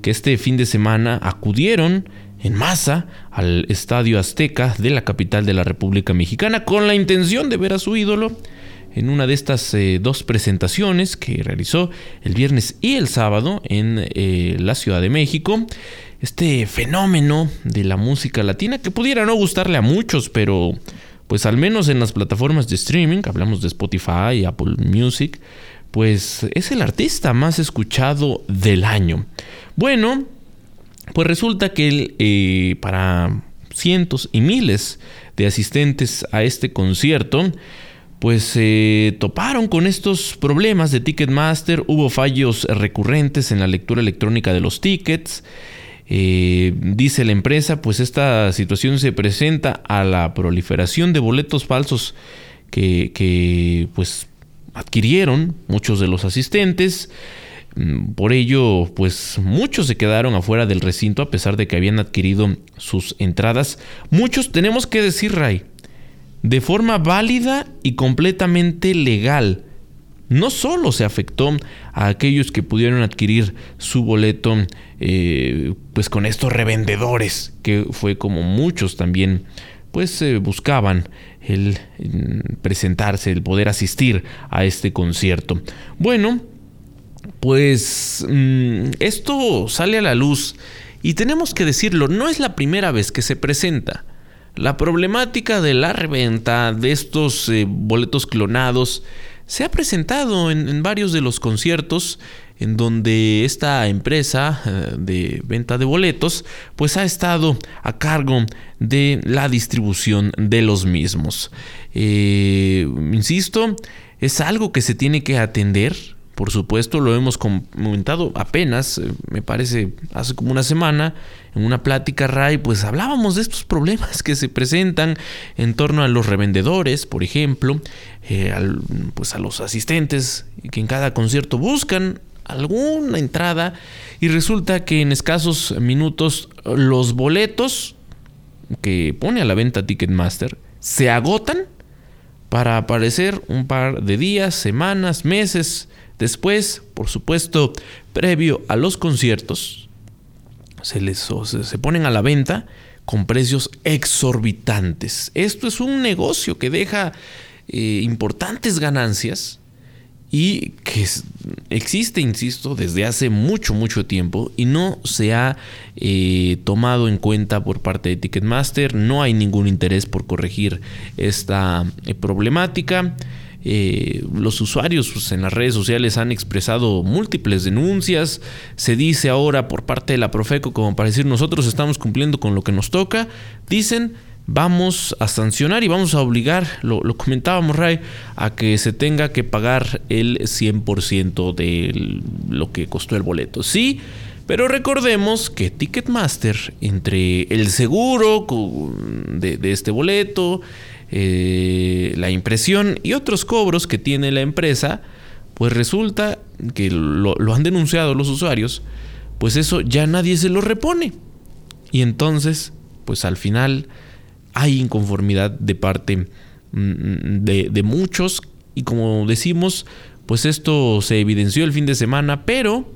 que este fin de semana acudieron en masa al Estadio Azteca de la capital de la República Mexicana con la intención de ver a su ídolo en una de estas eh, dos presentaciones que realizó el viernes y el sábado en eh, la Ciudad de México este fenómeno de la música latina que pudiera no gustarle a muchos, pero pues al menos en las plataformas de streaming, hablamos de Spotify, Apple Music, pues es el artista más escuchado del año. Bueno, pues resulta que eh, para cientos y miles de asistentes a este concierto, pues se toparon con estos problemas de Ticketmaster, hubo fallos recurrentes en la lectura electrónica de los tickets, eh, dice la empresa, pues esta situación se presenta a la proliferación de boletos falsos que, pues adquirieron muchos de los asistentes. Mm, por ello, pues muchos se quedaron afuera del recinto a pesar de que habían adquirido sus entradas. Muchos, tenemos que decir, Ray, de forma válida y completamente legal no solo se afectó a aquellos que pudieron adquirir su boleto eh, pues con estos revendedores que fue como muchos también pues eh, buscaban el mm, presentarse el poder asistir a este concierto. Bueno pues mm, esto sale a la luz y tenemos que decirlo no es la primera vez que se presenta. La problemática de la reventa de estos eh, boletos clonados se ha presentado en, varios de los conciertos en donde esta empresa eh, de venta de boletos pues ha estado a cargo de la distribución de los mismos. Eh, insisto, es algo que se tiene que atender por supuesto, lo hemos comentado apenas, eh, me parece, hace como una semana, en una plática, Ray, pues hablábamos de estos problemas que se presentan en torno a los revendedores, por ejemplo, eh, pues a los asistentes que en cada concierto buscan alguna entrada y resulta que en escasos minutos los boletos que pone a la venta Ticketmaster se agotan para aparecer un par de días, semanas, meses después, por supuesto, previo a los conciertos, se les se ponen a la venta con precios exorbitantes. Esto es un negocio que deja eh, importantes ganancias y que existe, insisto, desde hace mucho, mucho tiempo y no se ha eh, tomado en cuenta por parte de Ticketmaster. No hay ningún interés por corregir esta eh, problemática. Eh, los usuarios pues, en las redes sociales han expresado múltiples denuncias. Se dice ahora por parte de la Profeco como para decir nosotros estamos cumpliendo con lo que nos toca. Dicen vamos a sancionar y vamos a obligar, lo, comentábamos Ray, a que se tenga que pagar el 100% de lo que costó el boleto. Sí, pero recordemos que Ticketmaster, entre el seguro de, este boleto, eh, la impresión y otros cobros que tiene la empresa, pues resulta que lo, han denunciado los usuarios, pues eso ya nadie se lo repone. Y entonces, pues al final hay inconformidad de parte mm, de, muchos y como decimos, pues esto se evidenció el fin de semana, pero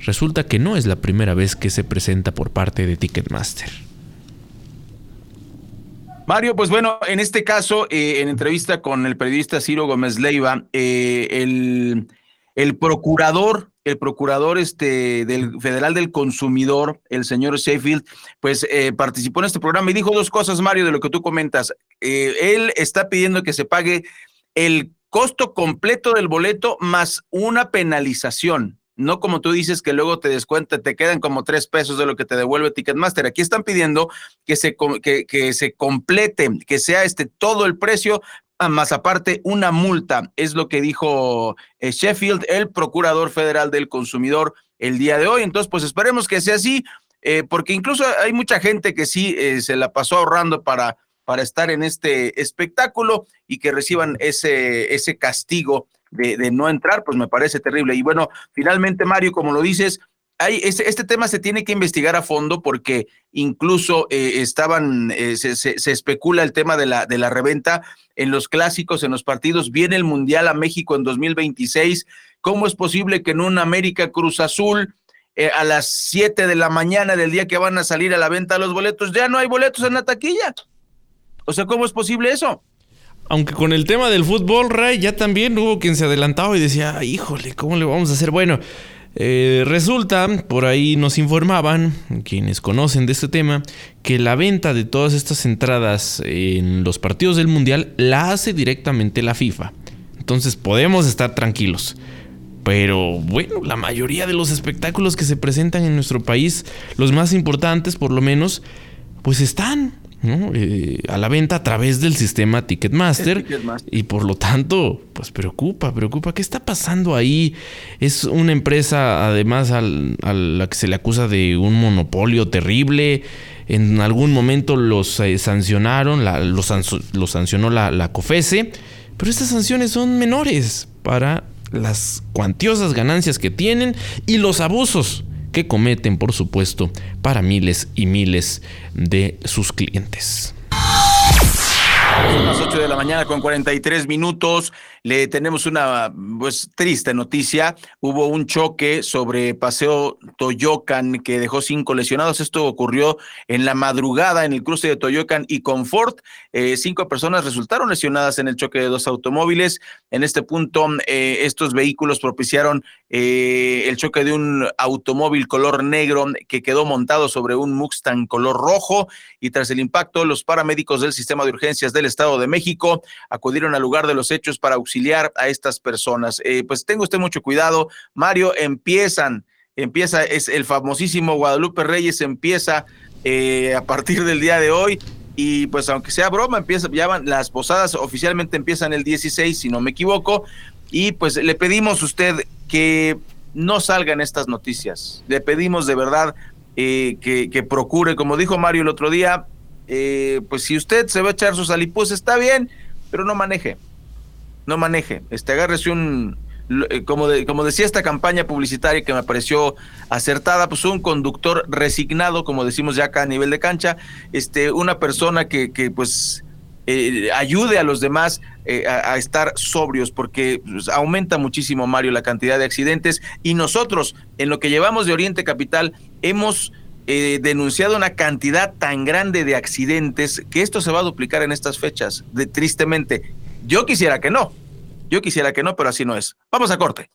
resulta que no es la primera vez que se presenta por parte de Ticketmaster. Mario, pues bueno, en este caso, eh, en entrevista con el periodista Ciro Gómez Leiva, eh, el, el procurador el procurador este, del Federal del Consumidor, el señor Sheffield, pues eh, participó en este programa y dijo dos cosas, Mario, de lo que tú comentas. Eh, él está pidiendo que se pague el costo completo del boleto más una penalización. No como tú dices que luego te descuenta, te quedan como tres pesos de lo que te devuelve Ticketmaster. Aquí están pidiendo que se, que, se complete, que sea este todo el precio más aparte una multa, es lo que dijo eh, Sheffield, el procurador federal del consumidor el día de hoy. Entonces, pues esperemos que sea así, eh, porque incluso hay mucha gente que sí eh, se la pasó ahorrando para, para estar en este espectáculo y que reciban ese, ese castigo de, de no entrar, pues me parece terrible. Y bueno, finalmente, Mario, como lo dices, este, tema se tiene que investigar a fondo porque incluso eh, estaban, eh, se, especula el tema de la, de la reventa en los clásicos, en los partidos. Viene el Mundial a México en 2026. ¿Cómo es posible que en un América Cruz Azul eh, a las 7 de la mañana del día que van a salir a la venta los boletos, ya no hay boletos en la taquilla? O sea, ¿cómo es posible eso? Aunque con el tema del fútbol, Ray, ya también hubo quien se adelantaba y decía, híjole, ¿cómo le vamos a hacer? Bueno, eh, resulta, por ahí nos informaban, quienes conocen de este tema, que la venta de todas estas entradas en los partidos del Mundial la hace directamente la FIFA. Entonces podemos estar tranquilos. Pero bueno, la mayoría de los espectáculos que se presentan en nuestro país, los más importantes por lo menos, pues están eh, a la venta a través del sistema Ticketmaster, y por lo tanto, pues preocupa, preocupa. ¿Qué está pasando ahí? Es una empresa además a la que se le acusa de un monopolio terrible. En algún momento los eh, sancionaron, los, sancionó la, la COFESE, pero estas sanciones son menores para las cuantiosas ganancias que tienen y los abusos que cometen, por supuesto, para miles y miles de sus clientes. Son las 8 de la mañana con 43 minutos. Le tenemos una pues triste noticia. Hubo un choque sobre Paseo Toyocan que dejó cinco lesionados. Esto ocurrió en la madrugada en el cruce de Toyocan y Confort. Eh, cinco personas resultaron lesionadas en el choque de dos automóviles. En este punto, eh, estos vehículos propiciaron eh, el choque de un automóvil color negro que quedó montado sobre un Mustang color rojo y tras el impacto, los paramédicos del sistema de urgencias del Estado de México acudieron al lugar de los hechos para auxiliar a estas personas. Eh, pues tenga usted mucho cuidado, Mario, empiezan, empieza, es el famosísimo Guadalupe Reyes, empieza eh, a partir del día de hoy. Y pues aunque sea broma, empieza, ya van, las posadas oficialmente empiezan el 16, si no me equivoco. Y pues le pedimos a usted que no salgan estas noticias. Le pedimos de verdad eh, que, que, procure, como dijo Mario el otro día, eh, pues si usted se va a echar sus alipus, está bien, pero no maneje no maneje. Este, agárrese un, eh, como, de, como decía esta campaña publicitaria que me pareció acertada, pues un conductor resignado, como decimos ya acá a nivel de cancha, este, una persona que, que pues eh, ayude a los demás eh, a, estar sobrios, porque pues, aumenta muchísimo, Mario, la cantidad de accidentes. Y nosotros, en lo que llevamos de Oriente Capital, hemos eh, denunciado una cantidad tan grande de accidentes que esto se va a duplicar en estas fechas, de, tristemente. Yo quisiera que no, yo quisiera que no, pero así no es. Vamos a corte.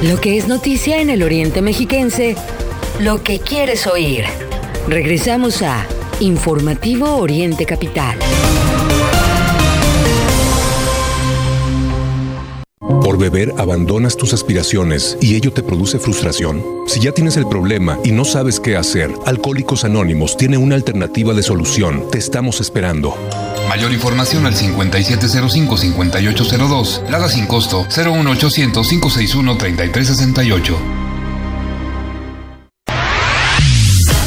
Lo que es noticia en el Oriente Mexiquense, lo que quieres oír. Regresamos a Informativo Oriente Capital. Por beber abandonas tus aspiraciones y ello te produce frustración. Si ya tienes el problema y no sabes qué hacer, Alcohólicos Anónimos tiene una alternativa de solución. Te estamos esperando. Mayor información al 5705-5802. Lada sin costo 01800-561-3368.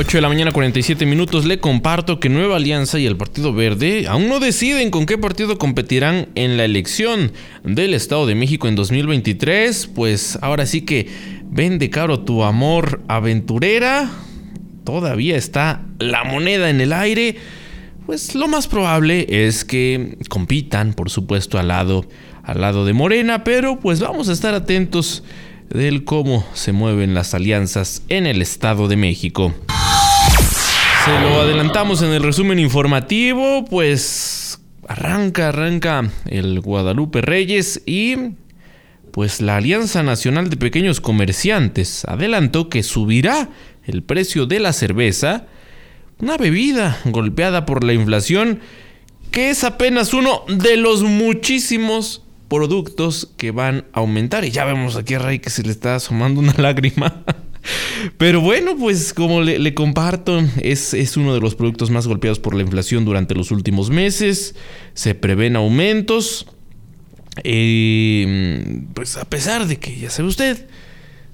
8 de la mañana 47 minutos le comparto que Nueva Alianza y el Partido Verde aún no deciden con qué partido competirán en la elección del Estado de México en 2023. Pues ahora sí que vende caro tu amor aventurera. Todavía está la moneda en el aire. Pues lo más probable es que compitan, por supuesto, al lado, al lado de Morena, pero pues vamos a estar atentos del cómo se mueven las alianzas en el Estado de México. Lo adelantamos en el resumen informativo, pues arranca, arranca el Guadalupe Reyes y pues la Alianza Nacional de Pequeños Comerciantes adelantó que subirá el precio de la cerveza, una bebida golpeada por la inflación que es apenas uno de los muchísimos productos que van a aumentar. Y ya vemos aquí a Ray que se le está asomando una lágrima. Pero bueno, pues como le, comparto, es, es, uno de los productos más golpeados por la inflación durante los últimos meses. Se prevén aumentos. Eh, pues a pesar de que, ya sabe usted,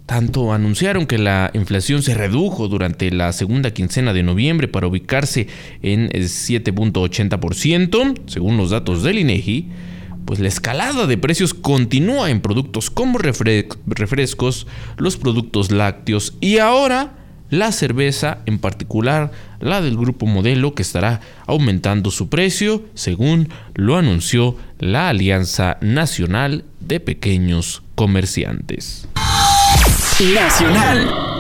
tanto anunciaron que la inflación se redujo durante la segunda quincena de noviembre para ubicarse en 7.80%, según los datos del INEGI pues la escalada de precios continúa en productos como refrescos, los productos lácteos y ahora la cerveza, en particular la del grupo Modelo, que estará aumentando su precio, según lo anunció la Alianza Nacional de Pequeños Comerciantes. Nacional.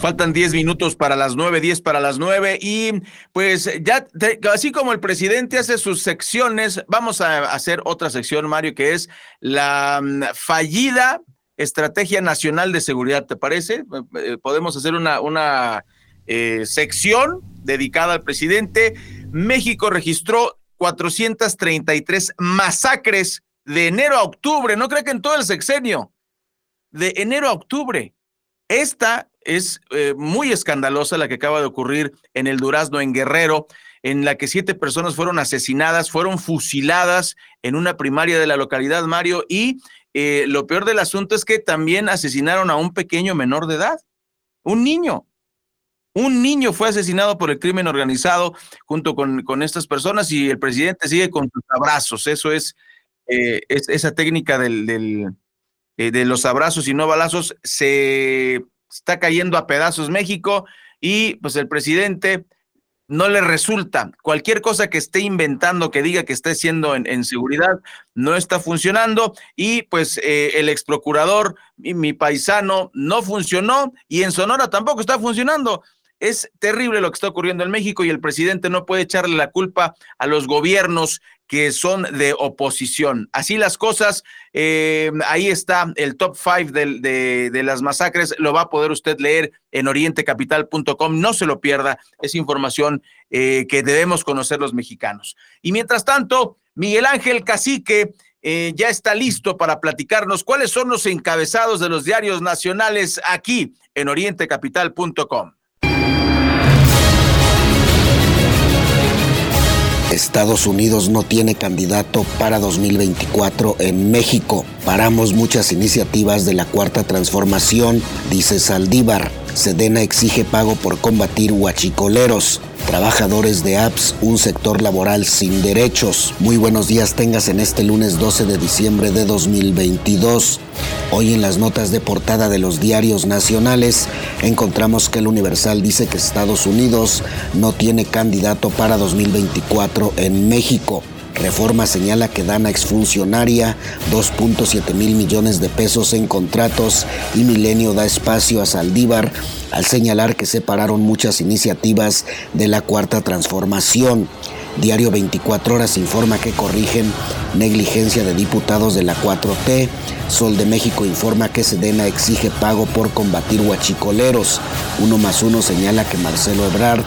Faltan 10 minutos para las 9, 10 para las 9 y pues ya, así como el presidente hace sus secciones, vamos a hacer otra sección, Mario, que es la mm, fallida Estrategia Nacional de Seguridad, ¿te parece? Eh, podemos hacer una, una eh, sección dedicada al presidente. México registró 433 masacres de enero a octubre, no creo que en todo el sexenio, de enero a octubre. Esta es eh, muy escandalosa la que acaba de ocurrir en el Durazno, en Guerrero, en la que siete personas fueron asesinadas, fueron fusiladas en una primaria de la localidad, Mario, y eh, lo peor del asunto es que también asesinaron a un pequeño menor de edad, un niño, Un niño fue asesinado por el crimen organizado junto con, con estas personas y el presidente sigue con sus abrazos. Eso es, eh, es esa técnica del eh, de los abrazos y no balazos. Se está cayendo a pedazos México y pues el presidente no le resulta. Cualquier cosa que esté inventando, que diga que esté siendo en, seguridad, no está funcionando. Y pues eh, el ex procurador, mi paisano, no funcionó y en Sonora tampoco está funcionando. Es terrible lo que está ocurriendo en México y el presidente no puede echarle la culpa a los gobiernos que son de oposición. Así las cosas, eh, ahí está el top five de, las masacres, lo va a poder usted leer en orientecapital.com, no se lo pierda, es información eh, que debemos conocer los mexicanos. Y mientras tanto, Miguel Ángel Cacique eh, ya está listo para platicarnos cuáles son los encabezados de los diarios nacionales aquí en orientecapital.com. Estados Unidos no tiene candidato para 2024 en México. Paramos muchas iniciativas de la Cuarta Transformación, dice Saldívar. Sedena exige pago por combatir huachicoleros. Trabajadores de apps, un sector laboral sin derechos. Muy buenos días tengas en este lunes 12 de diciembre de 2022. Hoy en las notas de portada de los diarios nacionales encontramos que el Universal dice que Estados Unidos no tiene candidato para 2024 en México. Reforma señala que Dana exfuncionaria 2.7 mil millones de pesos en contratos y Milenio da espacio a Saldívar al señalar que separaron muchas iniciativas de la cuarta transformación. Diario 24 Horas informa que corrigen negligencia de diputados de la 4T. Sol de México informa que Sedena exige pago por combatir huachicoleros. Uno más uno señala que Marcelo Ebrard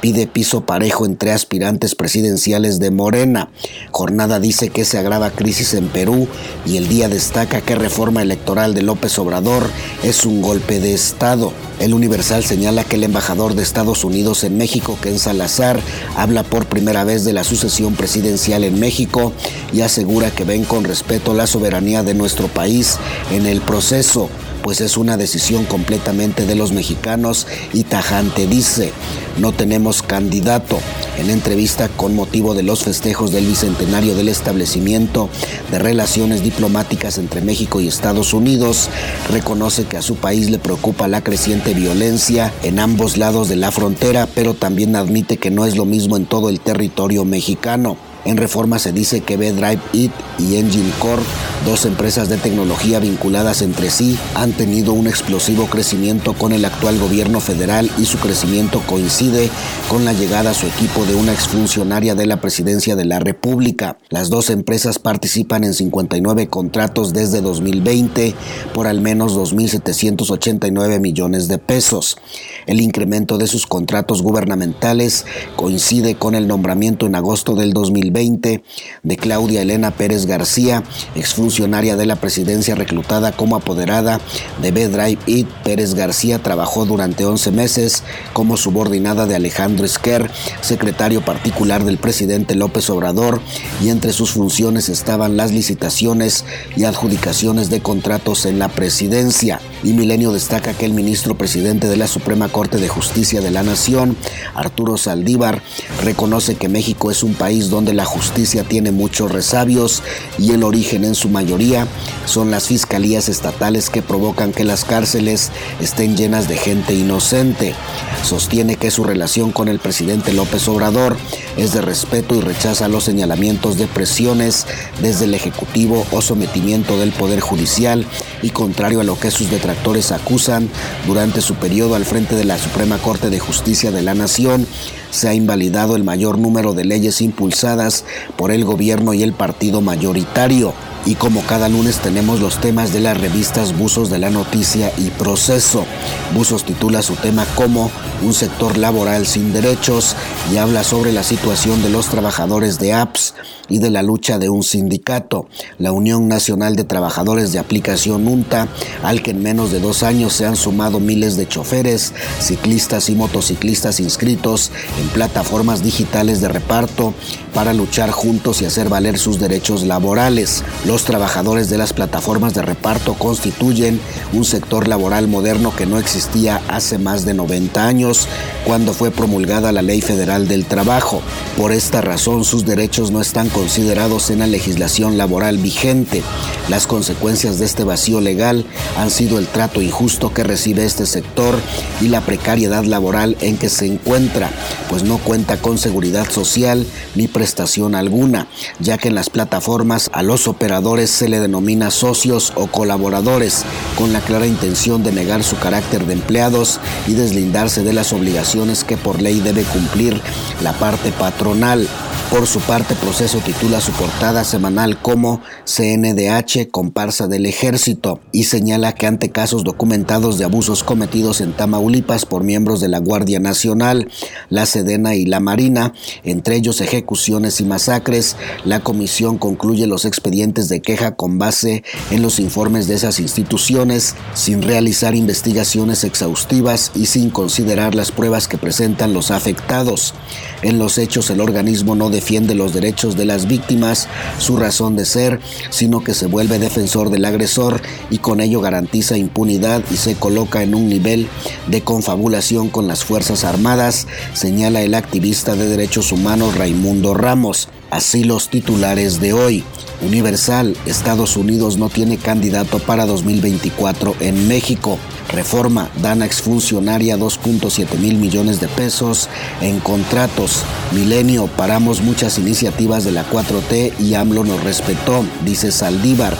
pide piso parejo entre aspirantes presidenciales de Morena. Jornada dice que se agrava crisis en Perú y el día destaca que reforma electoral de López Obrador es un golpe de Estado. El Universal señala que el embajador de Estados Unidos en México, Ken Salazar, habla por primera vez de la sucesión presidencial en México y asegura que ven con respeto la soberanía de nuestro país en el proceso pues es una decisión completamente de los mexicanos y tajante dice, no tenemos candidato. En entrevista con motivo de los festejos del bicentenario del establecimiento de relaciones diplomáticas entre México y Estados Unidos, reconoce que a su país le preocupa la creciente violencia en ambos lados de la frontera, pero también admite que no es lo mismo en todo el territorio mexicano. En reforma se dice que B-Drive It y Engine Core, dos empresas de tecnología vinculadas entre sí, han tenido un explosivo crecimiento con el actual gobierno federal y su crecimiento coincide con la llegada a su equipo de una exfuncionaria de la presidencia de la República. Las dos empresas participan en 59 contratos desde 2020 por al menos 2.789 millones de pesos. El incremento de sus contratos gubernamentales coincide con el nombramiento en agosto del 2020 de Claudia Elena Pérez García, exfuncionaria de la presidencia reclutada como apoderada de B-Drive It. Pérez García trabajó durante 11 meses como subordinada de Alejandro Esquer, secretario particular del presidente López Obrador, y entre sus funciones estaban las licitaciones y adjudicaciones de contratos en la presidencia. Y Milenio destaca que el ministro presidente de la Suprema Corte de Justicia de la Nación, Arturo Saldívar, reconoce que México es un país donde la justicia tiene muchos resabios y el origen en su mayoría son las fiscalías estatales que provocan que las cárceles estén llenas de gente inocente. Sostiene que su relación con el presidente López Obrador es de respeto y rechaza los señalamientos de presiones desde el Ejecutivo o sometimiento del Poder Judicial y contrario a lo que sus detractores acusan, durante su periodo al frente de la Suprema Corte de Justicia de la Nación, se ha invalidado el mayor número de leyes impulsadas por el gobierno y el partido mayoritario. Y como cada lunes tenemos los temas de las revistas Buzos de la Noticia y Proceso. Buzos titula su tema como Un sector laboral sin derechos y habla sobre la situación de los trabajadores de apps y de la lucha de un sindicato, la Unión Nacional de Trabajadores de Aplicación UNTA, al que en menos de dos años se han sumado miles de choferes, ciclistas y motociclistas inscritos en plataformas digitales de reparto para luchar juntos y hacer valer sus derechos laborales. Los Los trabajadores de las plataformas de reparto constituyen un sector laboral moderno que no existía hace más de 90 años, cuando fue promulgada la Ley Federal del Trabajo. Por esta razón, sus derechos no están considerados en la legislación laboral vigente. Las consecuencias de este vacío legal han sido el trato injusto que recibe este sector y la precariedad laboral en que se encuentra, pues no cuenta con seguridad social ni prestación alguna, ya que en las plataformas a los operadores se le denomina socios o colaboradores, con la clara intención de negar su carácter de empleados y deslindarse de las obligaciones que por ley debe cumplir la parte patronal. Por su parte, Proceso titula su portada semanal como CNDH, comparsa del ejército, y señala que ante casos documentados de abusos cometidos en Tamaulipas por miembros de la Guardia Nacional, la Sedena y la Marina, entre ellos ejecuciones y masacres, la comisión concluye los expedientes de queja con base en los informes de esas instituciones, sin realizar investigaciones exhaustivas y sin considerar las pruebas que presentan los afectados. En los hechos, el organismo no defiende los derechos de las víctimas, su razón de ser, sino que se vuelve defensor del agresor y con ello garantiza impunidad y se coloca en un nivel de confabulación con las Fuerzas Armadas, señala el activista de derechos humanos Raimundo Ramos. Así los titulares de hoy. Universal, Estados Unidos no tiene candidato para 2024 en México. Reforma, dan a exfuncionaria 2.7 mil millones de pesos en contratos. Milenio, paramos muchas iniciativas de la 4T y AMLO nos respetó, dice Saldívar.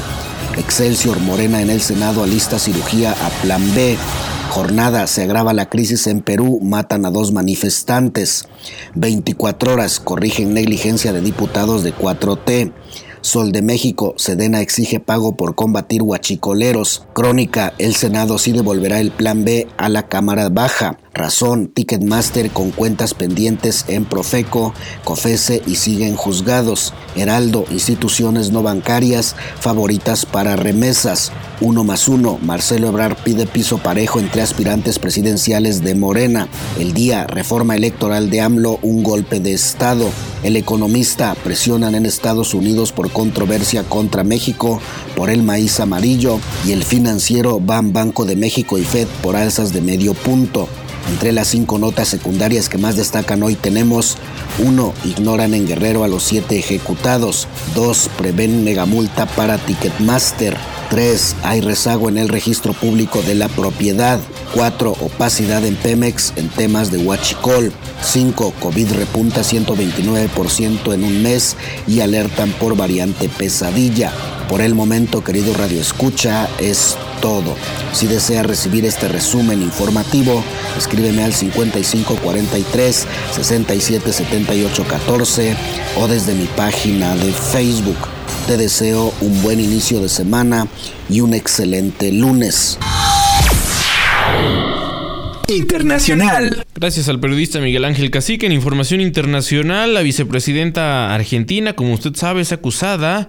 Excelsior Morena en el Senado alista cirugía a Plan B. Jornada, se agrava la crisis en Perú, matan a dos manifestantes. 24 horas, corrigen negligencia de diputados de 4T. Sol de México, Sedena exige pago por combatir huachicoleros. Crónica, el Senado sí devolverá el plan B a la Cámara Baja. Razón, Ticketmaster con cuentas pendientes en Profeco, Cofese y siguen juzgados. Heraldo, instituciones no bancarias favoritas para remesas. Uno más uno, Marcelo Ebrard pide piso parejo entre aspirantes presidenciales de Morena. El día, reforma electoral de AMLO, un golpe de Estado. El economista, presionan en Estados Unidos por controversia contra México por el maíz amarillo. Y el financiero, van Banco de México y Fed por alzas de medio punto. Entre las cinco notas secundarias que más destacan hoy tenemos 1. Ignoran en Guerrero a los siete ejecutados. 2. Prevén megamulta para Ticketmaster. 3. Hay rezago en el registro público de la propiedad. 4. Opacidad en Pemex en temas de Huachicol. 5. COVID repunta 129% en un mes y alertan por variante pesadilla. Por el momento, querido Radio Escucha, es todo. Si desea recibir este resumen informativo, escríbeme al 5543 677814 o desde mi página de Facebook. Te deseo un buen inicio de semana y un excelente lunes. Internacional. Gracias al periodista Miguel Ángel Cacique. En información internacional, la vicepresidenta argentina, como usted sabe, es acusada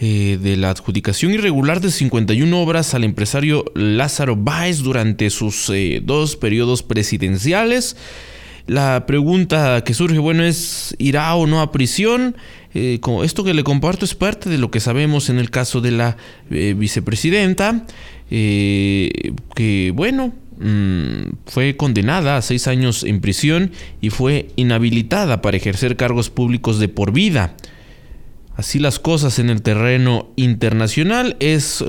eh, de la adjudicación irregular de 51 obras al empresario Lázaro Báez durante sus eh, dos periodos presidenciales. La pregunta que surge, bueno, es, ¿irá o no a prisión? Eh, esto que le comparto es parte de lo que sabemos en el caso de la vicepresidenta, que, bueno, mm, fue condenada a seis años en prisión y fue inhabilitada para ejercer cargos públicos de por vida. Así las cosas en el terreno internacional es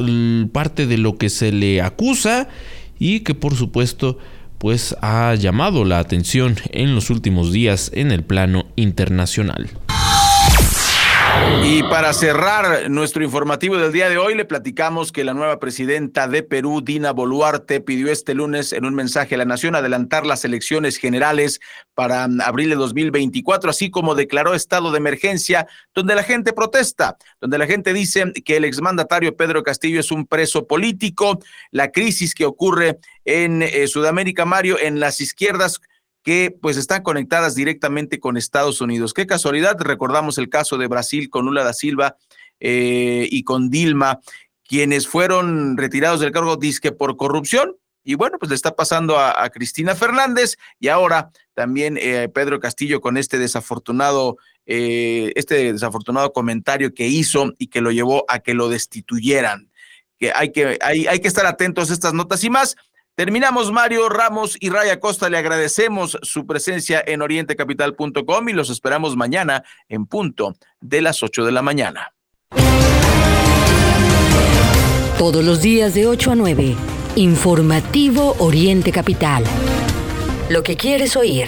parte de lo que se le acusa y que por supuesto pues ha llamado la atención en los últimos días en el plano internacional. Y para cerrar nuestro informativo del día de hoy, le platicamos que la nueva presidenta de Perú, Dina Boluarte, pidió este lunes en un mensaje a la nación adelantar las elecciones generales para abril de 2024, así como declaró estado de emergencia, donde la gente protesta, donde la gente dice que el exmandatario Pedro Castillo es un preso político, la crisis que ocurre en eh, Sudamérica, Mario, en las izquierdas que pues están conectadas directamente con Estados Unidos. Qué casualidad, recordamos el caso de Brasil con Lula da Silva eh, y con Dilma, quienes fueron retirados del cargo disque por corrupción. Y bueno, pues le está pasando a, Cristina Fernández y ahora también eh, Pedro Castillo con este desafortunado eh, este desafortunado comentario que hizo y que lo llevó a que lo destituyeran. Que hay que, hay, hay que estar atentos a estas notas y más. Terminamos, Mario Ramos y Raya Costa. Le agradecemos su presencia en orientecapital.com y los esperamos mañana en punto de las 8 de la mañana. Todos los días de 8 a 9. Informativo Oriente Capital. Lo que quieres oír.